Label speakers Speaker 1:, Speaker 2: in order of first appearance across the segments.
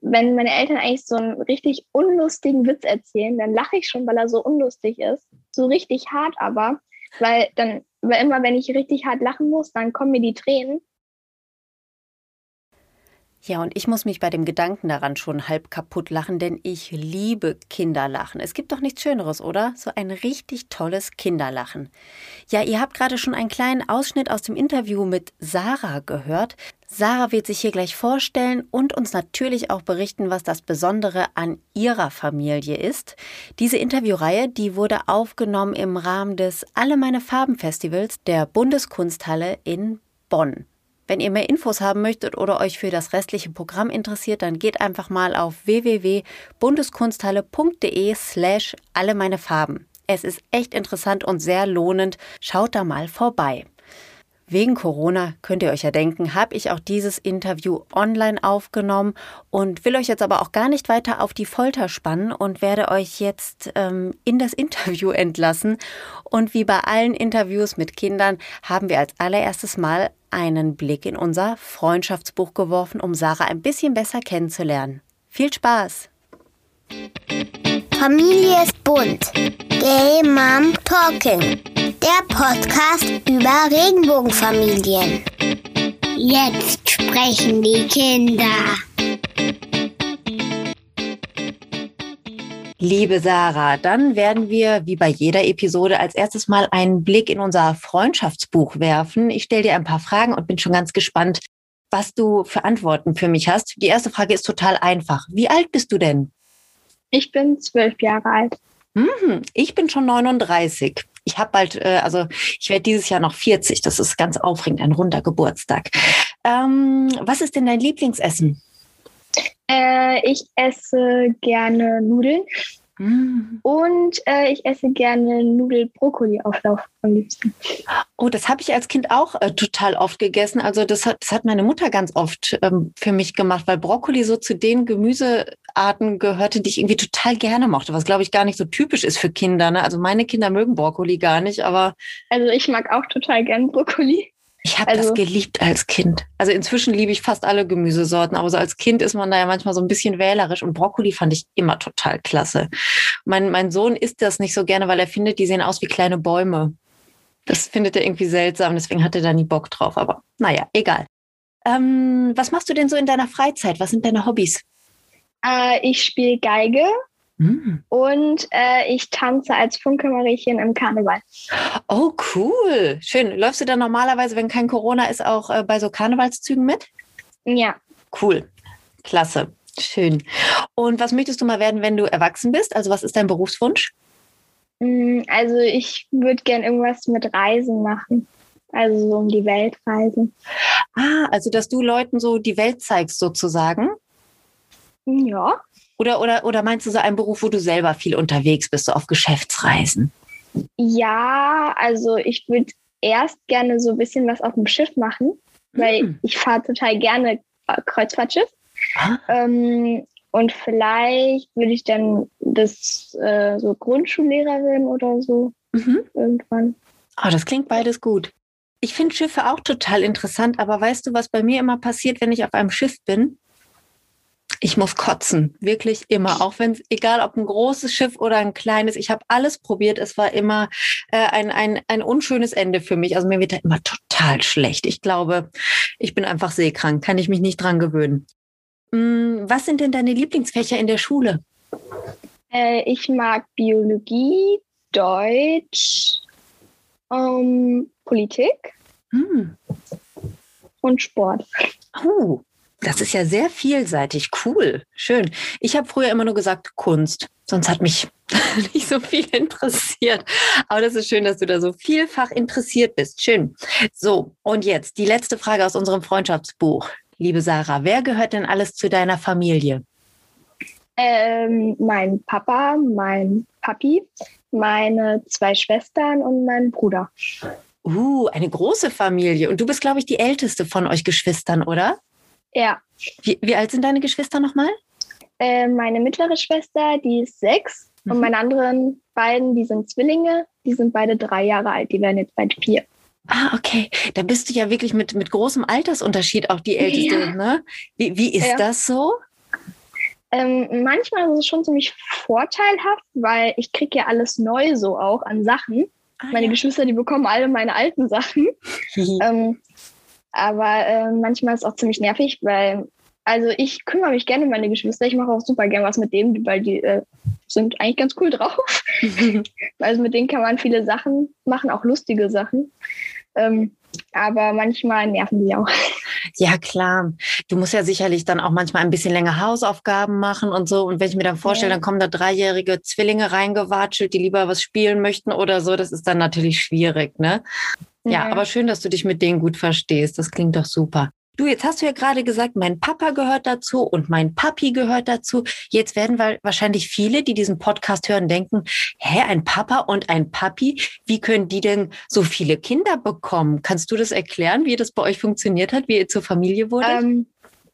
Speaker 1: wenn meine Eltern eigentlich so einen richtig unlustigen Witz erzählen, dann lache ich schon, weil er so unlustig ist. So richtig hart aber, weil dann, weil immer wenn ich richtig hart lachen muss, dann kommen mir die Tränen.
Speaker 2: Ja, und ich muss mich bei dem Gedanken daran schon halb kaputt lachen, denn ich liebe Kinderlachen. Es gibt doch nichts Schöneres, oder? So ein richtig tolles Kinderlachen. Ja, ihr habt gerade schon einen kleinen Ausschnitt aus dem Interview mit Sarah gehört. Sarah wird sich hier gleich vorstellen und uns natürlich auch berichten, was das Besondere an ihrer Familie ist. Diese Interviewreihe, die wurde aufgenommen im Rahmen des Alle meine Farben Festivals der Bundeskunsthalle in Bonn. Wenn ihr mehr Infos haben möchtet oder euch für das restliche Programm interessiert, dann geht einfach mal auf www.bundeskunsthalle.de slash alle meine Farben. Es ist echt interessant und sehr lohnend. Schaut da mal vorbei. Wegen Corona, könnt ihr euch ja denken, habe ich auch dieses Interview online aufgenommen und will euch jetzt aber auch gar nicht weiter auf die Folter spannen und werde euch jetzt ähm, in das Interview entlassen. Und wie bei allen Interviews mit Kindern haben wir als allererstes Mal einen Blick in unser Freundschaftsbuch geworfen, um Sarah ein bisschen besser kennenzulernen. Viel Spaß!
Speaker 3: Familie ist bunt. Gay Mom Talking. Der Podcast über Regenbogenfamilien. Jetzt sprechen die Kinder.
Speaker 2: Liebe Sarah, dann werden wir wie bei jeder Episode als erstes mal einen Blick in unser Freundschaftsbuch werfen. Ich stelle dir ein paar Fragen und bin schon ganz gespannt, was du für Antworten für mich hast. Die erste Frage ist total einfach. Wie alt bist du denn?
Speaker 1: Ich bin zwölf Jahre alt.
Speaker 2: Mhm, ich bin schon 39. Ich habe bald, äh, also ich werde dieses Jahr noch 40. Das ist ganz aufregend, ein runder Geburtstag. Ähm, was ist denn dein Lieblingsessen?
Speaker 1: Äh, ich esse gerne Nudeln. Mm. Und äh, ich esse gerne Nudel-Brokkoli-Auflauf am liebsten.
Speaker 2: Oh, das habe ich als Kind auch äh, total oft gegessen. Also das hat, das hat meine Mutter ganz oft ähm, für mich gemacht, weil Brokkoli so zu den Gemüsearten gehörte, die ich irgendwie total gerne mochte, was glaube ich gar nicht so typisch ist für Kinder. Ne? Also meine Kinder mögen Brokkoli gar nicht, aber...
Speaker 1: Also ich mag auch total gern Brokkoli.
Speaker 2: Ich habe also, das geliebt als Kind. Also inzwischen liebe ich fast alle Gemüsesorten, aber so als Kind ist man da ja manchmal so ein bisschen wählerisch und Brokkoli fand ich immer total klasse. Mein, mein Sohn isst das nicht so gerne, weil er findet, die sehen aus wie kleine Bäume. Das findet er irgendwie seltsam, deswegen hat er da nie Bock drauf. Aber naja, egal. Ähm, was machst du denn so in deiner Freizeit? Was sind deine Hobbys?
Speaker 1: Äh, ich spiele Geige Mhm. Und äh, ich tanze als Funke-Mariechen im Karneval.
Speaker 2: Oh, cool. Schön. Läufst du dann normalerweise, wenn kein Corona ist, auch äh, bei so Karnevalszügen mit?
Speaker 1: Ja.
Speaker 2: Cool. Klasse. Schön. Und was möchtest du mal werden, wenn du erwachsen bist? Also, was ist dein Berufswunsch?
Speaker 1: Mm, also, ich würde gern irgendwas mit Reisen machen. Also, so um die Welt reisen.
Speaker 2: Ah, also, dass du Leuten so die Welt zeigst, sozusagen?
Speaker 1: Ja.
Speaker 2: Oder, oder, oder meinst du so einen Beruf, wo du selber viel unterwegs bist, so auf Geschäftsreisen?
Speaker 1: Ja, also ich würde erst gerne so ein bisschen was auf dem Schiff machen, weil hm. ich fahre total gerne Kreuzfahrtschiff. Ah. Ähm, und vielleicht würde ich dann das äh, so Grundschullehrerin oder so mhm. irgendwann.
Speaker 2: Oh, das klingt beides gut. Ich finde Schiffe auch total interessant, aber weißt du, was bei mir immer passiert, wenn ich auf einem Schiff bin? Ich muss kotzen, wirklich immer. Auch wenn es, egal ob ein großes Schiff oder ein kleines, ich habe alles probiert. Es war immer äh, ein, ein, ein unschönes Ende für mich. Also mir wird da immer total schlecht. Ich glaube, ich bin einfach seekrank, kann ich mich nicht dran gewöhnen. Hm, was sind denn deine Lieblingsfächer in der Schule?
Speaker 1: Äh, ich mag Biologie, Deutsch, ähm, Politik hm. und Sport.
Speaker 2: Oh, das ist ja sehr vielseitig, cool, schön. Ich habe früher immer nur gesagt Kunst, sonst hat mich nicht so viel interessiert. Aber das ist schön, dass du da so vielfach interessiert bist. Schön. So, und jetzt die letzte Frage aus unserem Freundschaftsbuch. Liebe Sarah, wer gehört denn alles zu deiner Familie?
Speaker 1: Ähm, mein Papa, mein Papi, meine zwei Schwestern und mein Bruder.
Speaker 2: Uh, eine große Familie. Und du bist, glaube ich, die älteste von euch Geschwistern, oder?
Speaker 1: Ja.
Speaker 2: Wie, wie alt sind deine Geschwister nochmal?
Speaker 1: Äh, meine mittlere Schwester, die ist sechs. Mhm. Und meine anderen beiden, die sind Zwillinge, die sind beide drei Jahre alt. Die werden jetzt bald vier.
Speaker 2: Ah, okay. Da bist du ja wirklich mit, mit großem Altersunterschied auch die Älteste, ja. ne? Wie, wie ist ja. das so?
Speaker 1: Ähm, manchmal ist es schon ziemlich vorteilhaft, weil ich kriege ja alles neu so auch an Sachen. Ah, meine ja. Geschwister, die bekommen alle meine alten Sachen. ähm, aber äh, manchmal ist es auch ziemlich nervig, weil, also ich kümmere mich gerne um meine Geschwister. Ich mache auch super gerne was mit denen, weil die äh, sind eigentlich ganz cool drauf. also mit denen kann man viele Sachen machen, auch lustige Sachen. Ähm, aber manchmal nerven die auch.
Speaker 2: Ja, klar. Du musst ja sicherlich dann auch manchmal ein bisschen länger Hausaufgaben machen und so. Und wenn ich mir dann vorstelle, ja. dann kommen da dreijährige Zwillinge reingewatschelt, die lieber was spielen möchten oder so, das ist dann natürlich schwierig, ne? Ja, aber schön, dass du dich mit denen gut verstehst. Das klingt doch super. Du, jetzt hast du ja gerade gesagt, mein Papa gehört dazu und mein Papi gehört dazu. Jetzt werden wahrscheinlich viele, die diesen Podcast hören, denken, hä, ein Papa und ein Papi, wie können die denn so viele Kinder bekommen? Kannst du das erklären, wie das bei euch funktioniert hat, wie ihr zur Familie wurdet? Ähm,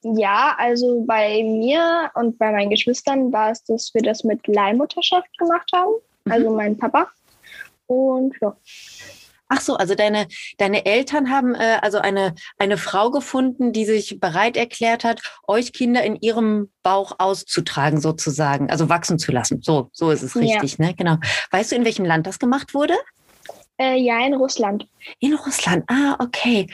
Speaker 1: ja, also bei mir und bei meinen Geschwistern war es, dass wir das mit Leihmutterschaft gemacht haben. Mhm. Also mein Papa. Und ja.
Speaker 2: Ach so, also deine, deine Eltern haben äh, also eine, eine Frau gefunden, die sich bereit erklärt hat, euch Kinder in ihrem Bauch auszutragen, sozusagen, also wachsen zu lassen. So, so ist es richtig, ja. ne? Genau. Weißt du, in welchem Land das gemacht wurde?
Speaker 1: Äh, ja, in Russland.
Speaker 2: In Russland, ah, okay.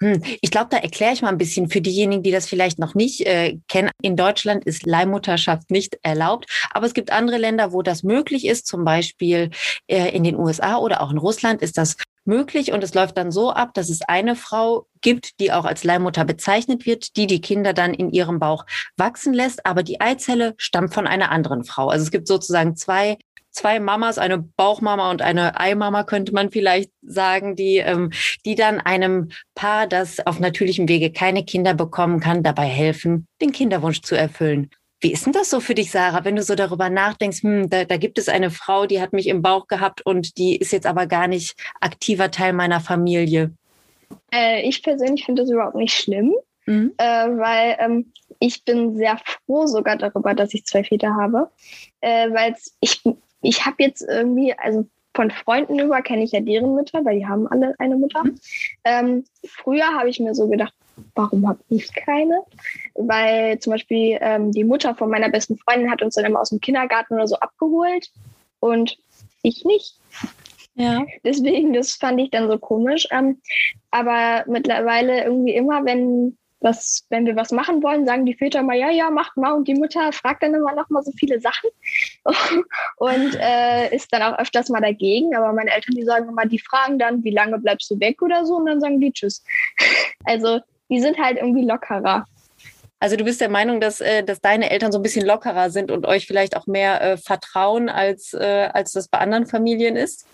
Speaker 2: Hm. Ich glaube, da erkläre ich mal ein bisschen für diejenigen, die das vielleicht noch nicht äh, kennen. In Deutschland ist Leihmutterschaft nicht erlaubt, aber es gibt andere Länder, wo das möglich ist. Zum Beispiel äh, in den USA oder auch in Russland ist das möglich und es läuft dann so ab, dass es eine Frau gibt, die auch als Leihmutter bezeichnet wird, die die Kinder dann in ihrem Bauch wachsen lässt, aber die Eizelle stammt von einer anderen Frau. Also es gibt sozusagen zwei zwei Mamas, eine Bauchmama und eine Eimama, könnte man vielleicht sagen, die, ähm, die dann einem Paar, das auf natürlichem Wege keine Kinder bekommen kann, dabei helfen, den Kinderwunsch zu erfüllen. Wie ist denn das so für dich, Sarah, wenn du so darüber nachdenkst, hm, da, da gibt es eine Frau, die hat mich im Bauch gehabt und die ist jetzt aber gar nicht aktiver Teil meiner Familie?
Speaker 1: Äh, ich persönlich finde das überhaupt nicht schlimm, mhm. äh, weil ähm, ich bin sehr froh sogar darüber, dass ich zwei Väter habe, äh, weil ich, ich habe jetzt irgendwie, also von Freunden über kenne ich ja deren Mütter, weil die haben alle eine Mutter. Mhm. Ähm, früher habe ich mir so gedacht, warum habe ich keine? Weil zum Beispiel ähm, die Mutter von meiner besten Freundin hat uns dann immer aus dem Kindergarten oder so abgeholt und ich nicht. Ja. Deswegen, das fand ich dann so komisch. Ähm, aber mittlerweile irgendwie immer, wenn was, wenn wir was machen wollen, sagen die Väter mal, ja, ja, macht mal. Und die Mutter fragt dann immer noch mal so viele Sachen und äh, ist dann auch öfters mal dagegen. Aber meine Eltern, die sagen immer, die fragen dann, wie lange bleibst du weg oder so, und dann sagen die Tschüss. Also die sind halt irgendwie lockerer.
Speaker 2: Also du bist der Meinung, dass, äh, dass deine Eltern so ein bisschen lockerer sind und euch vielleicht auch mehr äh, vertrauen, als, äh, als das bei anderen Familien ist?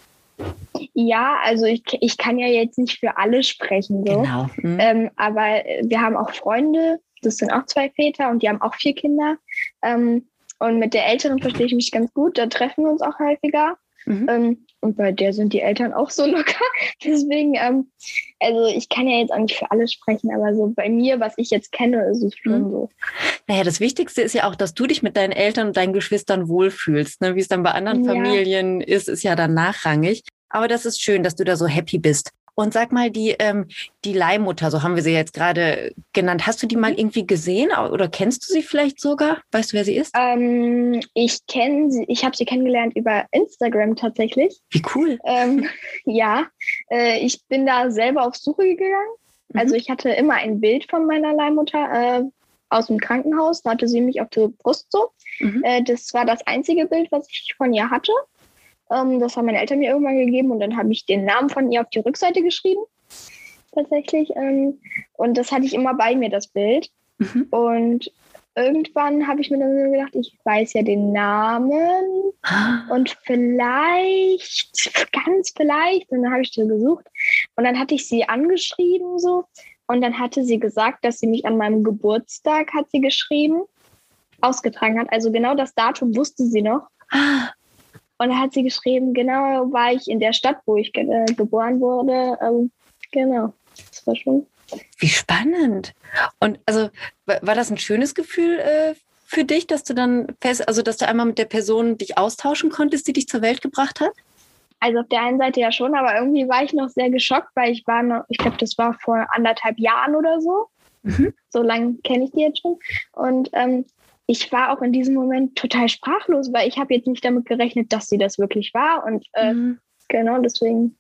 Speaker 1: Ja, also ich, ich kann ja jetzt nicht für alle sprechen. So. Genau. Mhm. Ähm, aber wir haben auch Freunde, das sind auch zwei Väter und die haben auch vier Kinder. Ähm, und mit der Älteren verstehe ich mich ganz gut, da treffen wir uns auch häufiger. Mhm. Ähm, und bei der sind die Eltern auch so locker. Deswegen, ähm, also ich kann ja jetzt auch nicht für alle sprechen, aber so bei mir, was ich jetzt kenne, ist es schon mhm. so.
Speaker 2: Naja, das Wichtigste ist ja auch, dass du dich mit deinen Eltern und deinen Geschwistern wohlfühlst. Ne? Wie es dann bei anderen ja. Familien ist, ist ja dann nachrangig. Aber das ist schön, dass du da so happy bist. Und sag mal, die, ähm, die Leihmutter, so haben wir sie jetzt gerade genannt, hast du die mal mhm. irgendwie gesehen oder kennst du sie vielleicht sogar? Weißt du, wer sie ist?
Speaker 1: Ähm, ich kenne sie, ich habe sie kennengelernt über Instagram tatsächlich.
Speaker 2: Wie cool.
Speaker 1: Ähm, ja, äh, ich bin da selber auf Suche gegangen. Mhm. Also ich hatte immer ein Bild von meiner Leihmutter äh, aus dem Krankenhaus. Da hatte sie mich auf der Brust so. Mhm. Äh, das war das einzige Bild, was ich von ihr hatte. Ähm, das haben meine Eltern mir irgendwann gegeben und dann habe ich den Namen von ihr auf die Rückseite geschrieben. Tatsächlich. Ähm, und das hatte ich immer bei mir, das Bild. Mhm. Und irgendwann habe ich mir dann gedacht, ich weiß ja den Namen und vielleicht, ganz vielleicht, und dann habe ich sie gesucht und dann hatte ich sie angeschrieben so und dann hatte sie gesagt, dass sie mich an meinem Geburtstag, hat sie geschrieben, ausgetragen hat. Also genau das Datum wusste sie noch. Und da hat sie geschrieben, genau war ich in der Stadt, wo ich ge äh, geboren wurde. Ähm, genau, das war schon.
Speaker 2: Wie spannend. Und also war das ein schönes Gefühl äh, für dich, dass du dann fest, also dass du einmal mit der Person dich austauschen konntest, die dich zur Welt gebracht hat?
Speaker 1: Also auf der einen Seite ja schon, aber irgendwie war ich noch sehr geschockt, weil ich war noch, ich glaube, das war vor anderthalb Jahren oder so. Mhm. So lange kenne ich die jetzt schon. Und ähm, ich war auch in diesem Moment total sprachlos, weil ich habe jetzt nicht damit gerechnet, dass sie das wirklich war. Und äh, mhm. genau deswegen.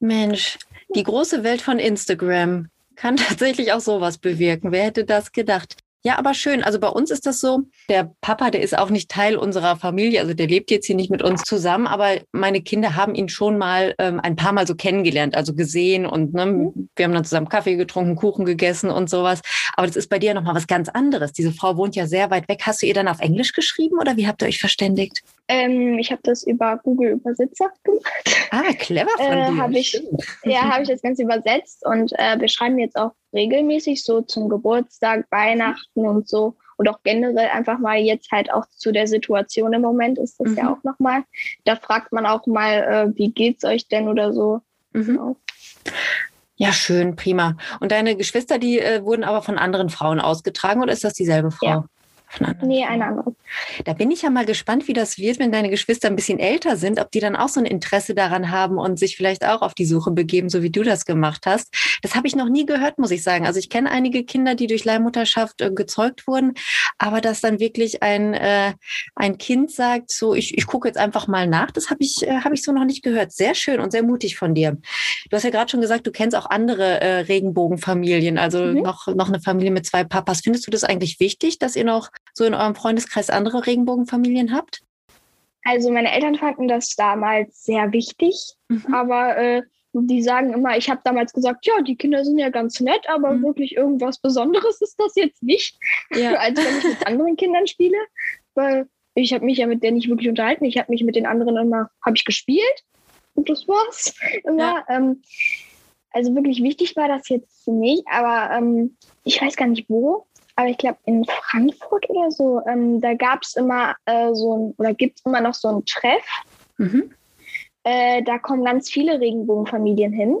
Speaker 2: Mensch, die große Welt von Instagram kann tatsächlich auch sowas bewirken. Wer hätte das gedacht? Ja, aber schön. Also bei uns ist das so, der Papa, der ist auch nicht Teil unserer Familie, also der lebt jetzt hier nicht mit uns zusammen, aber meine Kinder haben ihn schon mal ähm, ein paar Mal so kennengelernt, also gesehen und ne, mhm. wir haben dann zusammen Kaffee getrunken, Kuchen gegessen und sowas. Aber das ist bei dir nochmal was ganz anderes. Diese Frau wohnt ja sehr weit weg. Hast du ihr dann auf Englisch geschrieben oder wie habt ihr euch verständigt?
Speaker 1: Ähm, ich habe das über Google Übersetzer gemacht.
Speaker 2: Ah, clever von
Speaker 1: äh, dir. Hab ich, ja, habe ich das Ganze übersetzt und äh, wir schreiben jetzt auch regelmäßig so zum Geburtstag, Weihnachten und so. Und auch generell einfach mal jetzt halt auch zu der Situation im Moment ist das mhm. ja auch nochmal. Da fragt man auch mal, äh, wie geht's euch denn oder so. Mhm. Genau.
Speaker 2: Ja, schön, prima. Und deine Geschwister, die äh, wurden aber von anderen Frauen ausgetragen oder ist das dieselbe Frau?
Speaker 1: Ja. Nee, eine andere.
Speaker 2: Da bin ich ja mal gespannt, wie das wird, wenn deine Geschwister ein bisschen älter sind, ob die dann auch so ein Interesse daran haben und sich vielleicht auch auf die Suche begeben, so wie du das gemacht hast. Das habe ich noch nie gehört, muss ich sagen. Also ich kenne einige Kinder, die durch Leihmutterschaft äh, gezeugt wurden, aber dass dann wirklich ein, äh, ein Kind sagt, so ich, ich gucke jetzt einfach mal nach, das habe ich, äh, hab ich so noch nicht gehört. Sehr schön und sehr mutig von dir. Du hast ja gerade schon gesagt, du kennst auch andere äh, Regenbogenfamilien, also mhm. noch, noch eine Familie mit zwei Papas. Findest du das eigentlich wichtig, dass ihr noch so in eurem Freundeskreis andere Regenbogenfamilien habt?
Speaker 1: Also meine Eltern fanden das damals sehr wichtig, mhm. aber äh, die sagen immer, ich habe damals gesagt, ja, die Kinder sind ja ganz nett, aber mhm. wirklich irgendwas Besonderes ist das jetzt nicht, ja. als wenn ich mit anderen Kindern spiele, weil ich habe mich ja mit denen nicht wirklich unterhalten. Ich habe mich mit den anderen immer, habe ich gespielt und das war's immer. Ja. Ähm, also wirklich wichtig war das jetzt nicht, aber ähm, ich weiß gar nicht wo aber ich glaube in Frankfurt oder so, ähm, da gab es immer äh, so ein, oder gibt es immer noch so ein Treff. Mhm. Äh, da kommen ganz viele Regenbogenfamilien hin.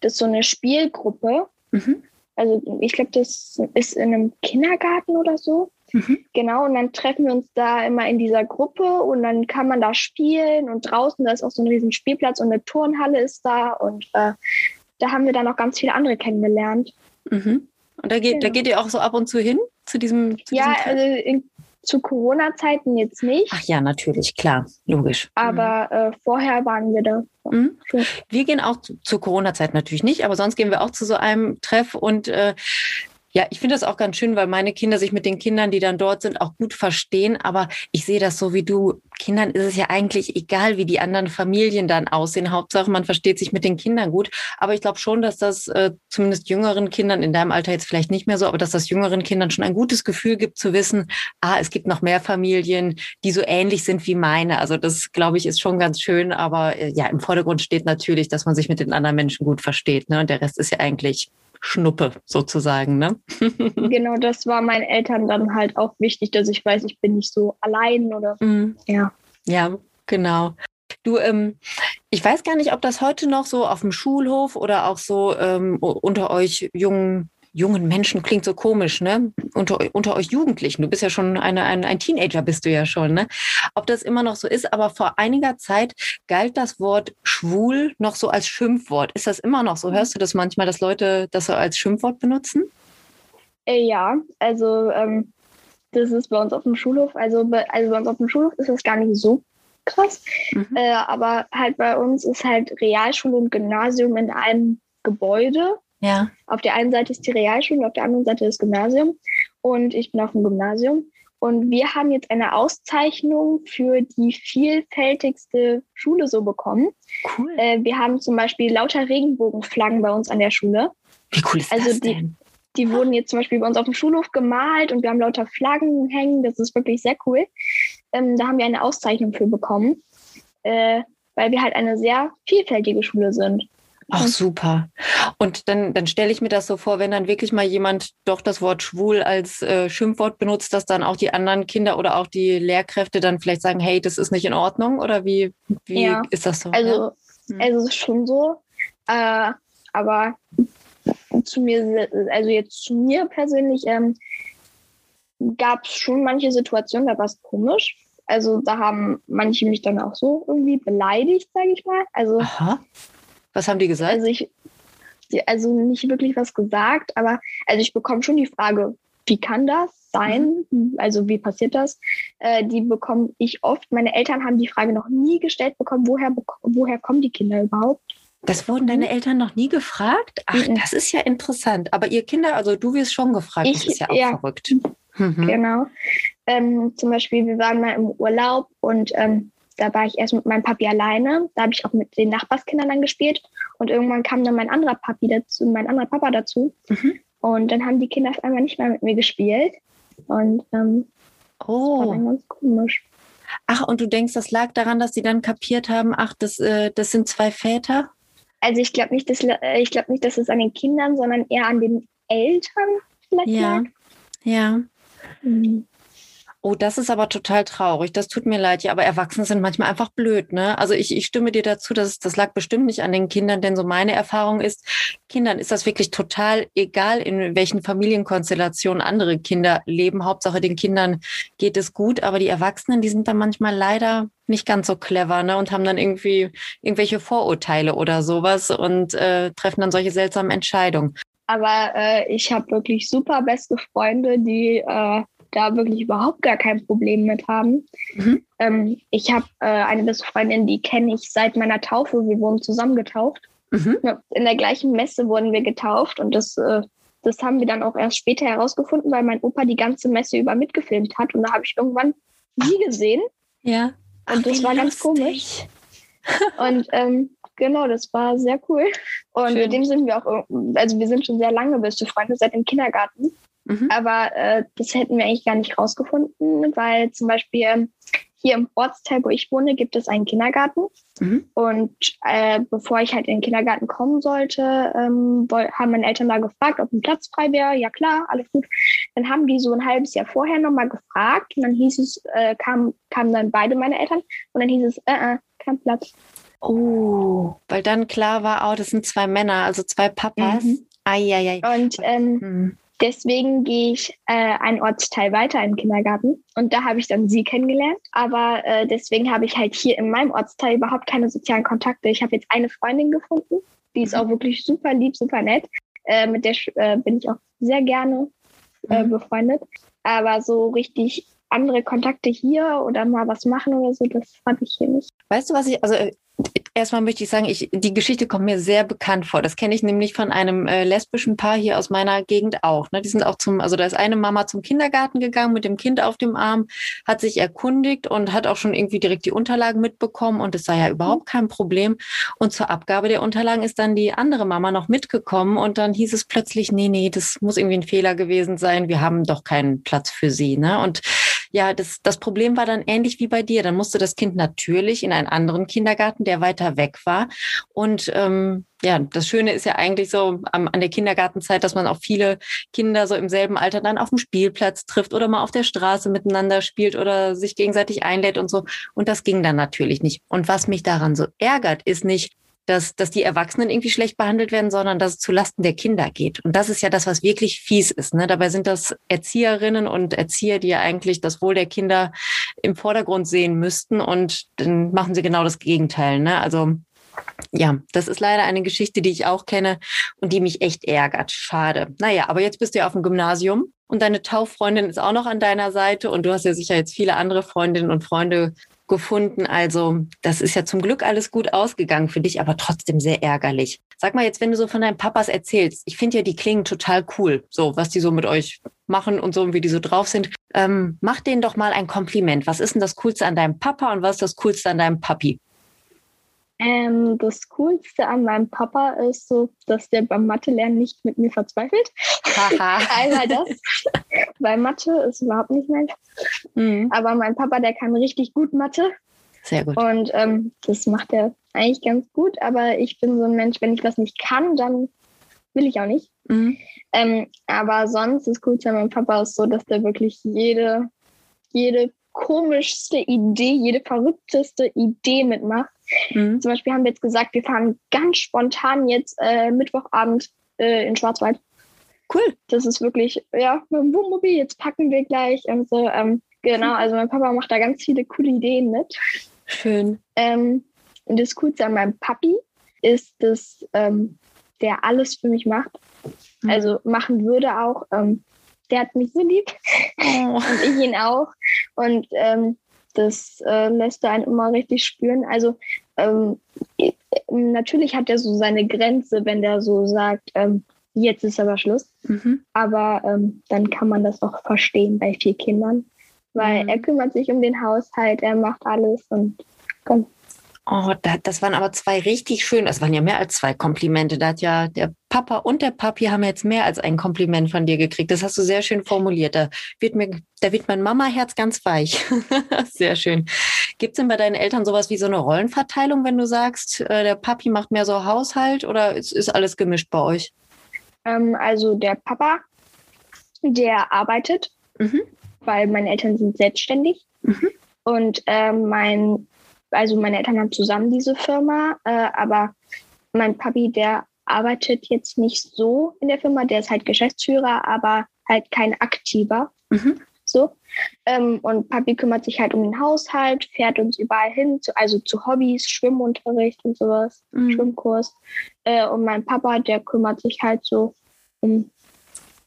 Speaker 1: Das ist so eine Spielgruppe. Mhm. Also ich glaube, das ist in einem Kindergarten oder so. Mhm. Genau, und dann treffen wir uns da immer in dieser Gruppe und dann kann man da spielen und draußen, da ist auch so ein riesen Spielplatz und eine Turnhalle ist da und äh, da haben wir dann auch ganz viele andere kennengelernt.
Speaker 2: Mhm. Und da geht, ja. da geht ihr auch so ab und zu hin zu diesem. Zu
Speaker 1: ja,
Speaker 2: diesem
Speaker 1: also in, zu Corona-Zeiten jetzt nicht.
Speaker 2: Ach ja, natürlich, klar, logisch.
Speaker 1: Aber mhm. äh, vorher waren wir da. Mhm.
Speaker 2: Wir gehen auch zu, zu Corona-Zeit natürlich nicht, aber sonst gehen wir auch zu so einem Treff und äh, ja, ich finde das auch ganz schön, weil meine Kinder sich mit den Kindern, die dann dort sind, auch gut verstehen. Aber ich sehe das so wie du. Kindern ist es ja eigentlich egal, wie die anderen Familien dann aussehen. Hauptsache, man versteht sich mit den Kindern gut. Aber ich glaube schon, dass das äh, zumindest jüngeren Kindern, in deinem Alter jetzt vielleicht nicht mehr so, aber dass das jüngeren Kindern schon ein gutes Gefühl gibt zu wissen, ah, es gibt noch mehr Familien, die so ähnlich sind wie meine. Also das, glaube ich, ist schon ganz schön. Aber äh, ja, im Vordergrund steht natürlich, dass man sich mit den anderen Menschen gut versteht. Ne? Und der Rest ist ja eigentlich Schnuppe sozusagen, ne?
Speaker 1: genau, das war meinen Eltern dann halt auch wichtig, dass ich weiß, ich bin nicht so allein oder mhm. ja.
Speaker 2: Ja, genau. Du, ähm, ich weiß gar nicht, ob das heute noch so auf dem Schulhof oder auch so ähm, unter euch jungen jungen Menschen klingt so komisch, ne? Unter, unter euch Jugendlichen. Du bist ja schon eine, ein, ein Teenager, bist du ja schon, ne? Ob das immer noch so ist, aber vor einiger Zeit galt das Wort schwul noch so als Schimpfwort. Ist das immer noch so? Hörst du das manchmal, dass Leute das so als Schimpfwort benutzen?
Speaker 1: Äh, ja, also ähm, das ist bei uns auf dem Schulhof, also bei, also bei uns auf dem Schulhof ist das gar nicht so krass. Mhm. Äh, aber halt bei uns ist halt Realschule und Gymnasium in einem Gebäude.
Speaker 2: Ja.
Speaker 1: Auf der einen Seite ist die Realschule, auf der anderen Seite das Gymnasium. Und ich bin auf dem Gymnasium. Und wir haben jetzt eine Auszeichnung für die vielfältigste Schule so bekommen. Cool. Äh, wir haben zum Beispiel lauter Regenbogenflaggen bei uns an der Schule.
Speaker 2: Wie cool ist also das denn?
Speaker 1: Die, die wurden jetzt zum Beispiel bei uns auf dem Schulhof gemalt und wir haben lauter Flaggen hängen. Das ist wirklich sehr cool. Ähm, da haben wir eine Auszeichnung für bekommen, äh, weil wir halt eine sehr vielfältige Schule sind.
Speaker 2: Ach, super. Und dann, dann stelle ich mir das so vor, wenn dann wirklich mal jemand doch das Wort schwul als äh, Schimpfwort benutzt, dass dann auch die anderen Kinder oder auch die Lehrkräfte dann vielleicht sagen, hey, das ist nicht in Ordnung oder wie, wie ja. ist das so?
Speaker 1: Also, ja? also es ist schon so, äh, aber zu mir, also jetzt zu mir persönlich, ähm, gab es schon manche Situationen, da war es komisch. Also da haben manche mich dann auch so irgendwie beleidigt, sage ich mal. Also
Speaker 2: Aha. Was haben die gesagt?
Speaker 1: Also ich, also nicht wirklich was gesagt, aber also ich bekomme schon die Frage, wie kann das sein? Also wie passiert das? Äh, die bekomme ich oft. Meine Eltern haben die Frage noch nie gestellt bekommen, woher, woher kommen die Kinder überhaupt?
Speaker 2: Das wurden deine Eltern noch nie gefragt? Ach, mhm. das ist ja interessant. Aber ihr Kinder, also du wirst schon gefragt, ich, das ist ja auch ja. verrückt.
Speaker 1: Mhm. Genau. Ähm, zum Beispiel, wir waren mal im Urlaub und ähm, da war ich erst mit meinem Papi alleine. Da habe ich auch mit den Nachbarskindern dann gespielt. Und irgendwann kam dann mein anderer Papi dazu, mein anderer Papa dazu. Mhm. Und dann haben die Kinder auf einmal nicht mehr mit mir gespielt. Und ähm, oh. das war dann ganz komisch.
Speaker 2: Ach, und du denkst, das lag daran, dass sie dann kapiert haben, ach, das, äh, das sind zwei Väter?
Speaker 1: Also ich glaube nicht, dass äh, ich glaube nicht, dass es an den Kindern, sondern eher an den Eltern vielleicht
Speaker 2: ja. lag. Ja. Mhm. Oh, das ist aber total traurig. Das tut mir leid. Ja, aber Erwachsene sind manchmal einfach blöd, ne? Also ich, ich stimme dir dazu, dass das lag bestimmt nicht an den Kindern, denn so meine Erfahrung ist, Kindern ist das wirklich total egal, in welchen Familienkonstellationen andere Kinder leben. Hauptsache den Kindern geht es gut, aber die Erwachsenen, die sind dann manchmal leider nicht ganz so clever, ne? Und haben dann irgendwie irgendwelche Vorurteile oder sowas und äh, treffen dann solche seltsamen Entscheidungen.
Speaker 1: Aber äh, ich habe wirklich super beste Freunde, die äh, da wirklich überhaupt gar kein Problem mit haben. Mhm. Ähm, ich habe äh, eine beste Freundin, die kenne ich seit meiner Taufe. Wir wurden zusammen getauft. Mhm. In der gleichen Messe wurden wir getauft und das, äh, das haben wir dann auch erst später herausgefunden, weil mein Opa die ganze Messe über mitgefilmt hat und da habe ich irgendwann sie gesehen.
Speaker 2: Ja.
Speaker 1: Und Ach, das war ganz komisch. und ähm, genau, das war sehr cool. Und Schön. mit dem sind wir auch, also wir sind schon sehr lange beste Freunde, seit dem Kindergarten. Mhm. Aber äh, das hätten wir eigentlich gar nicht rausgefunden, weil zum Beispiel hier im Ortsteil, wo ich wohne, gibt es einen Kindergarten. Mhm. Und äh, bevor ich halt in den Kindergarten kommen sollte, ähm, haben meine Eltern da gefragt, ob ein Platz frei wäre. Ja klar, alles gut. Dann haben die so ein halbes Jahr vorher nochmal gefragt und dann hieß es, äh, kamen kam dann beide meine Eltern und dann hieß es, äh, äh, kein Platz.
Speaker 2: Oh, weil dann klar war, oh, das sind zwei Männer, also zwei Papas. Mhm.
Speaker 1: Ai, Und ähm, mhm. Deswegen gehe ich äh, einen Ortsteil weiter in den Kindergarten und da habe ich dann sie kennengelernt. Aber äh, deswegen habe ich halt hier in meinem Ortsteil überhaupt keine sozialen Kontakte. Ich habe jetzt eine Freundin gefunden, die ist mhm. auch wirklich super lieb, super nett. Äh, mit der äh, bin ich auch sehr gerne äh, mhm. befreundet. Aber so richtig andere Kontakte hier oder mal was machen oder so, das habe ich hier nicht.
Speaker 2: Weißt du, was ich, also Erstmal möchte ich sagen, ich, die Geschichte kommt mir sehr bekannt vor. Das kenne ich nämlich von einem äh, lesbischen Paar hier aus meiner Gegend auch. Ne? Die sind auch zum, also da ist eine Mama zum Kindergarten gegangen mit dem Kind auf dem Arm, hat sich erkundigt und hat auch schon irgendwie direkt die Unterlagen mitbekommen und es sei ja überhaupt kein Problem. Und zur Abgabe der Unterlagen ist dann die andere Mama noch mitgekommen und dann hieß es plötzlich, nee, nee, das muss irgendwie ein Fehler gewesen sein. Wir haben doch keinen Platz für sie. Ne? Und ja, das, das Problem war dann ähnlich wie bei dir. Dann musste das Kind natürlich in einen anderen Kindergarten, der weiter weg war. Und ähm, ja, das Schöne ist ja eigentlich so am, an der Kindergartenzeit, dass man auch viele Kinder so im selben Alter dann auf dem Spielplatz trifft oder mal auf der Straße miteinander spielt oder sich gegenseitig einlädt und so. Und das ging dann natürlich nicht. Und was mich daran so ärgert, ist nicht, dass, dass die Erwachsenen irgendwie schlecht behandelt werden, sondern dass es zulasten der Kinder geht. Und das ist ja das, was wirklich fies ist. Ne? Dabei sind das Erzieherinnen und Erzieher, die ja eigentlich das Wohl der Kinder im Vordergrund sehen müssten. Und dann machen sie genau das Gegenteil. Ne? Also ja, das ist leider eine Geschichte, die ich auch kenne und die mich echt ärgert. Schade. Naja, aber jetzt bist du ja auf dem Gymnasium und deine Tauffreundin ist auch noch an deiner Seite und du hast ja sicher jetzt viele andere Freundinnen und Freunde gefunden. Also das ist ja zum Glück alles gut ausgegangen für dich, aber trotzdem sehr ärgerlich. Sag mal jetzt, wenn du so von deinen Papas erzählst, ich finde ja, die klingen total cool, so was die so mit euch machen und so und wie die so drauf sind. Ähm, mach denen doch mal ein Kompliment. Was ist denn das Coolste an deinem Papa und was ist das Coolste an deinem Papi?
Speaker 1: Ähm, das Coolste an meinem Papa ist so, dass der beim Mathe-Lernen nicht mit mir verzweifelt. Einmal das. Bei Mathe ist überhaupt nicht mein. Mhm. Aber mein Papa, der kann richtig gut Mathe.
Speaker 2: Sehr gut.
Speaker 1: Und ähm, das macht er eigentlich ganz gut. Aber ich bin so ein Mensch, wenn ich was nicht kann, dann will ich auch nicht. Mhm. Ähm, aber sonst, das Coolste an meinem Papa ist so, dass der wirklich jede, jede komischste Idee, jede verrückteste Idee mitmacht. Mhm. Zum Beispiel haben wir jetzt gesagt, wir fahren ganz spontan jetzt äh, Mittwochabend äh, in Schwarzwald.
Speaker 2: Cool.
Speaker 1: Das ist wirklich, ja, mit dem Wohnmobil, jetzt packen wir gleich und so. Ähm, genau, also mein Papa macht da ganz viele coole Ideen mit.
Speaker 2: Schön.
Speaker 1: Ähm, und das Coolste an meinem Papi ist, dass ähm, der alles für mich macht. Mhm. Also machen würde auch. Ähm, der hat mich so lieb. Oh. Und ich ihn auch. Und ähm, das äh, lässt er einen immer richtig spüren. Also ähm, natürlich hat er so seine Grenze, wenn der so sagt, ähm, jetzt ist aber Schluss. Mhm. Aber ähm, dann kann man das auch verstehen bei vier Kindern, weil mhm. er kümmert sich um den Haushalt, er macht alles und kommt.
Speaker 2: Oh, das waren aber zwei richtig schön. Das waren ja mehr als zwei Komplimente. Da hat ja der Papa und der Papi haben jetzt mehr als ein Kompliment von dir gekriegt. Das hast du sehr schön formuliert. Da wird mir, da wird mein Mama-Herz ganz weich. sehr schön. Gibt es denn bei deinen Eltern sowas wie so eine Rollenverteilung, wenn du sagst, äh, der Papi macht mehr so Haushalt oder ist, ist alles gemischt bei euch?
Speaker 1: Ähm, also der Papa, der arbeitet, mhm. weil meine Eltern sind selbstständig. Mhm. Und äh, mein also meine Eltern haben zusammen diese Firma, äh, aber mein Papi, der arbeitet jetzt nicht so in der Firma, der ist halt Geschäftsführer, aber halt kein aktiver. Mhm. So. Ähm, und Papi kümmert sich halt um den Haushalt, fährt uns überall hin, zu, also zu Hobbys, Schwimmunterricht und sowas, mhm. Schwimmkurs. Äh, und mein Papa, der kümmert sich halt so um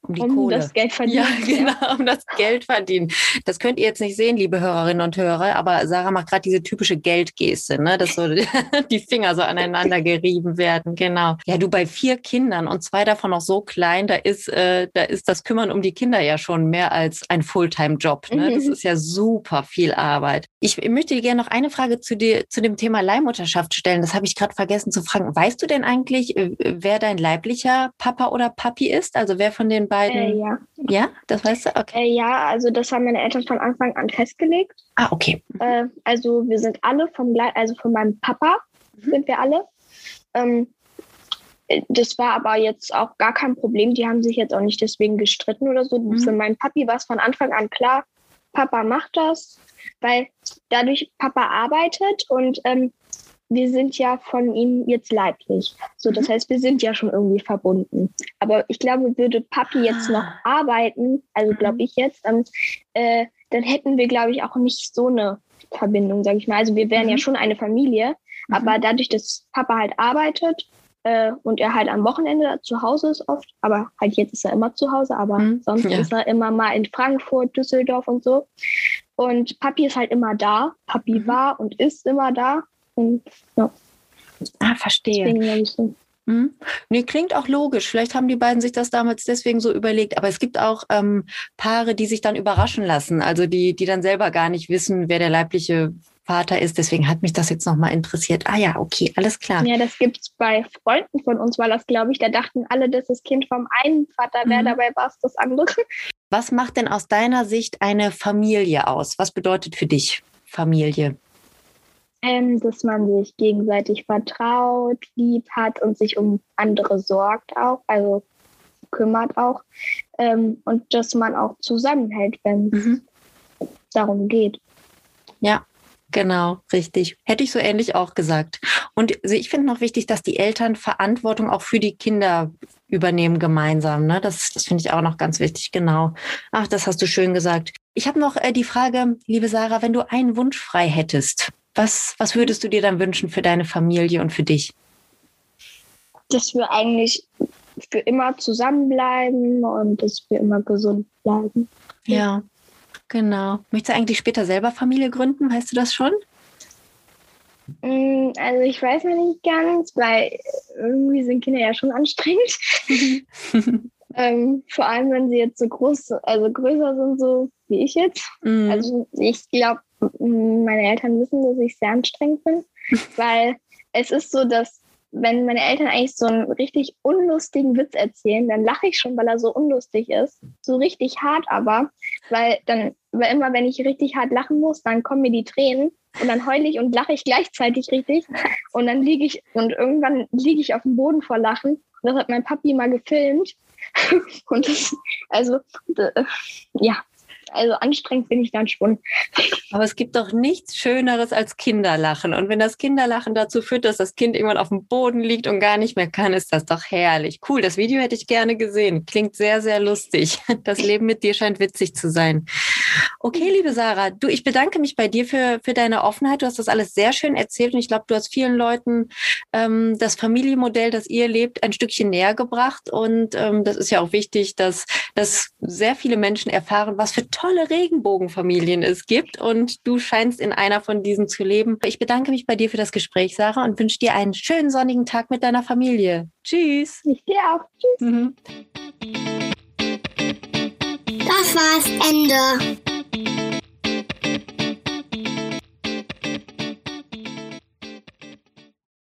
Speaker 2: um die um Kohle.
Speaker 1: das Geld verdienen.
Speaker 2: Ja, genau, um das Geld verdienen. Das könnt ihr jetzt nicht sehen, liebe Hörerinnen und Hörer, aber Sarah macht gerade diese typische Geldgeste, ne? dass so die Finger so aneinander gerieben werden. Genau. Ja, du bei vier Kindern und zwei davon noch so klein, da ist, äh, da ist das Kümmern um die Kinder ja schon mehr als ein Fulltime-Job. Ne? Mhm. Das ist ja super viel Arbeit. Ich möchte dir gerne noch eine Frage zu dir, zu dem Thema Leihmutterschaft stellen. Das habe ich gerade vergessen zu fragen. Weißt du denn eigentlich, äh, wer dein leiblicher Papa oder Papi ist? Also wer von den beiden beiden?
Speaker 1: Äh, ja.
Speaker 2: Ja, das weißt du? Okay.
Speaker 1: Äh, ja, also das haben meine Eltern von Anfang an festgelegt.
Speaker 2: Ah, okay.
Speaker 1: Mhm. Äh, also wir sind alle vom, also von meinem Papa mhm. sind wir alle. Ähm, das war aber jetzt auch gar kein Problem. Die haben sich jetzt auch nicht deswegen gestritten oder so. Mhm. Für meinen Papi war es von Anfang an klar, Papa macht das, weil dadurch Papa arbeitet und ähm, wir sind ja von ihm jetzt leiblich. So, das mhm. heißt, wir sind ja schon irgendwie verbunden. Aber ich glaube, würde Papi jetzt noch ah. arbeiten, also glaube mhm. ich jetzt, dann, äh, dann hätten wir, glaube ich, auch nicht so eine Verbindung, sage ich mal. Also wir wären mhm. ja schon eine Familie, mhm. aber dadurch, dass Papa halt arbeitet äh, und er halt am Wochenende zu Hause ist oft, aber halt jetzt ist er immer zu Hause, aber mhm. sonst ja. ist er immer mal in Frankfurt, Düsseldorf und so. Und Papi ist halt immer da. Papi mhm. war und ist immer da. Und ja.
Speaker 2: Ah, verstehe. So. Hm? Nee, klingt auch logisch. Vielleicht haben die beiden sich das damals deswegen so überlegt. Aber es gibt auch ähm, Paare, die sich dann überraschen lassen. Also die, die dann selber gar nicht wissen, wer der leibliche Vater ist. Deswegen hat mich das jetzt nochmal interessiert. Ah ja, okay, alles klar.
Speaker 1: Ja, das gibt es bei Freunden von uns, weil das, glaube ich, da dachten alle, dass das Kind vom einen Vater wäre, mhm. dabei war es das andere.
Speaker 2: Was macht denn aus deiner Sicht eine Familie aus? Was bedeutet für dich Familie?
Speaker 1: Ähm, dass man sich gegenseitig vertraut, lieb hat und sich um andere sorgt auch, also kümmert auch. Ähm, und dass man auch zusammenhält, wenn es mhm. darum geht.
Speaker 2: Ja, Genau, richtig. Hätte ich so ähnlich auch gesagt. Und ich finde noch wichtig, dass die Eltern Verantwortung auch für die Kinder übernehmen gemeinsam. Ne? Das, das finde ich auch noch ganz wichtig. Genau. Ach, das hast du schön gesagt. Ich habe noch äh, die Frage, liebe Sarah, wenn du einen Wunsch frei hättest, was, was würdest du dir dann wünschen für deine Familie und für dich?
Speaker 1: Dass wir eigentlich für immer zusammenbleiben und dass wir immer gesund bleiben.
Speaker 2: Ja, genau. Möchtest du eigentlich später selber Familie gründen? Weißt du das schon?
Speaker 1: Mm, also ich weiß noch nicht ganz, weil irgendwie sind Kinder ja schon anstrengend. ähm, vor allem, wenn sie jetzt so groß, also größer sind, so wie ich jetzt. Mm. Also ich glaube, meine Eltern wissen, dass ich sehr anstrengend bin, weil es ist so, dass wenn meine Eltern eigentlich so einen richtig unlustigen Witz erzählen, dann lache ich schon, weil er so unlustig ist. So richtig hart aber, weil dann, weil immer wenn ich richtig hart lachen muss, dann kommen mir die Tränen und dann heule ich und lache ich gleichzeitig richtig und dann liege ich und irgendwann liege ich auf dem Boden vor Lachen. das hat mein Papi mal gefilmt und das, also, äh, ja, also anstrengend bin ich dann schon.
Speaker 2: Aber es gibt doch nichts Schöneres als Kinderlachen. Und wenn das Kinderlachen dazu führt, dass das Kind irgendwann auf dem Boden liegt und gar nicht mehr kann, ist das doch herrlich. Cool, das Video hätte ich gerne gesehen. Klingt sehr, sehr lustig. Das Leben mit dir scheint witzig zu sein. Okay, liebe Sarah, du, ich bedanke mich bei dir für, für deine Offenheit. Du hast das alles sehr schön erzählt und ich glaube, du hast vielen Leuten ähm, das Familienmodell, das ihr lebt, ein Stückchen näher gebracht. Und ähm, das ist ja auch wichtig, dass, dass sehr viele Menschen erfahren, was für tolle Regenbogenfamilien es gibt. Und du scheinst in einer von diesen zu leben. Ich bedanke mich bei dir für das Gespräch, Sarah, und wünsche dir einen schönen sonnigen Tag mit deiner Familie. Tschüss.
Speaker 1: Ich dir auch. Tschüss. Mhm.
Speaker 3: Das war's Ende.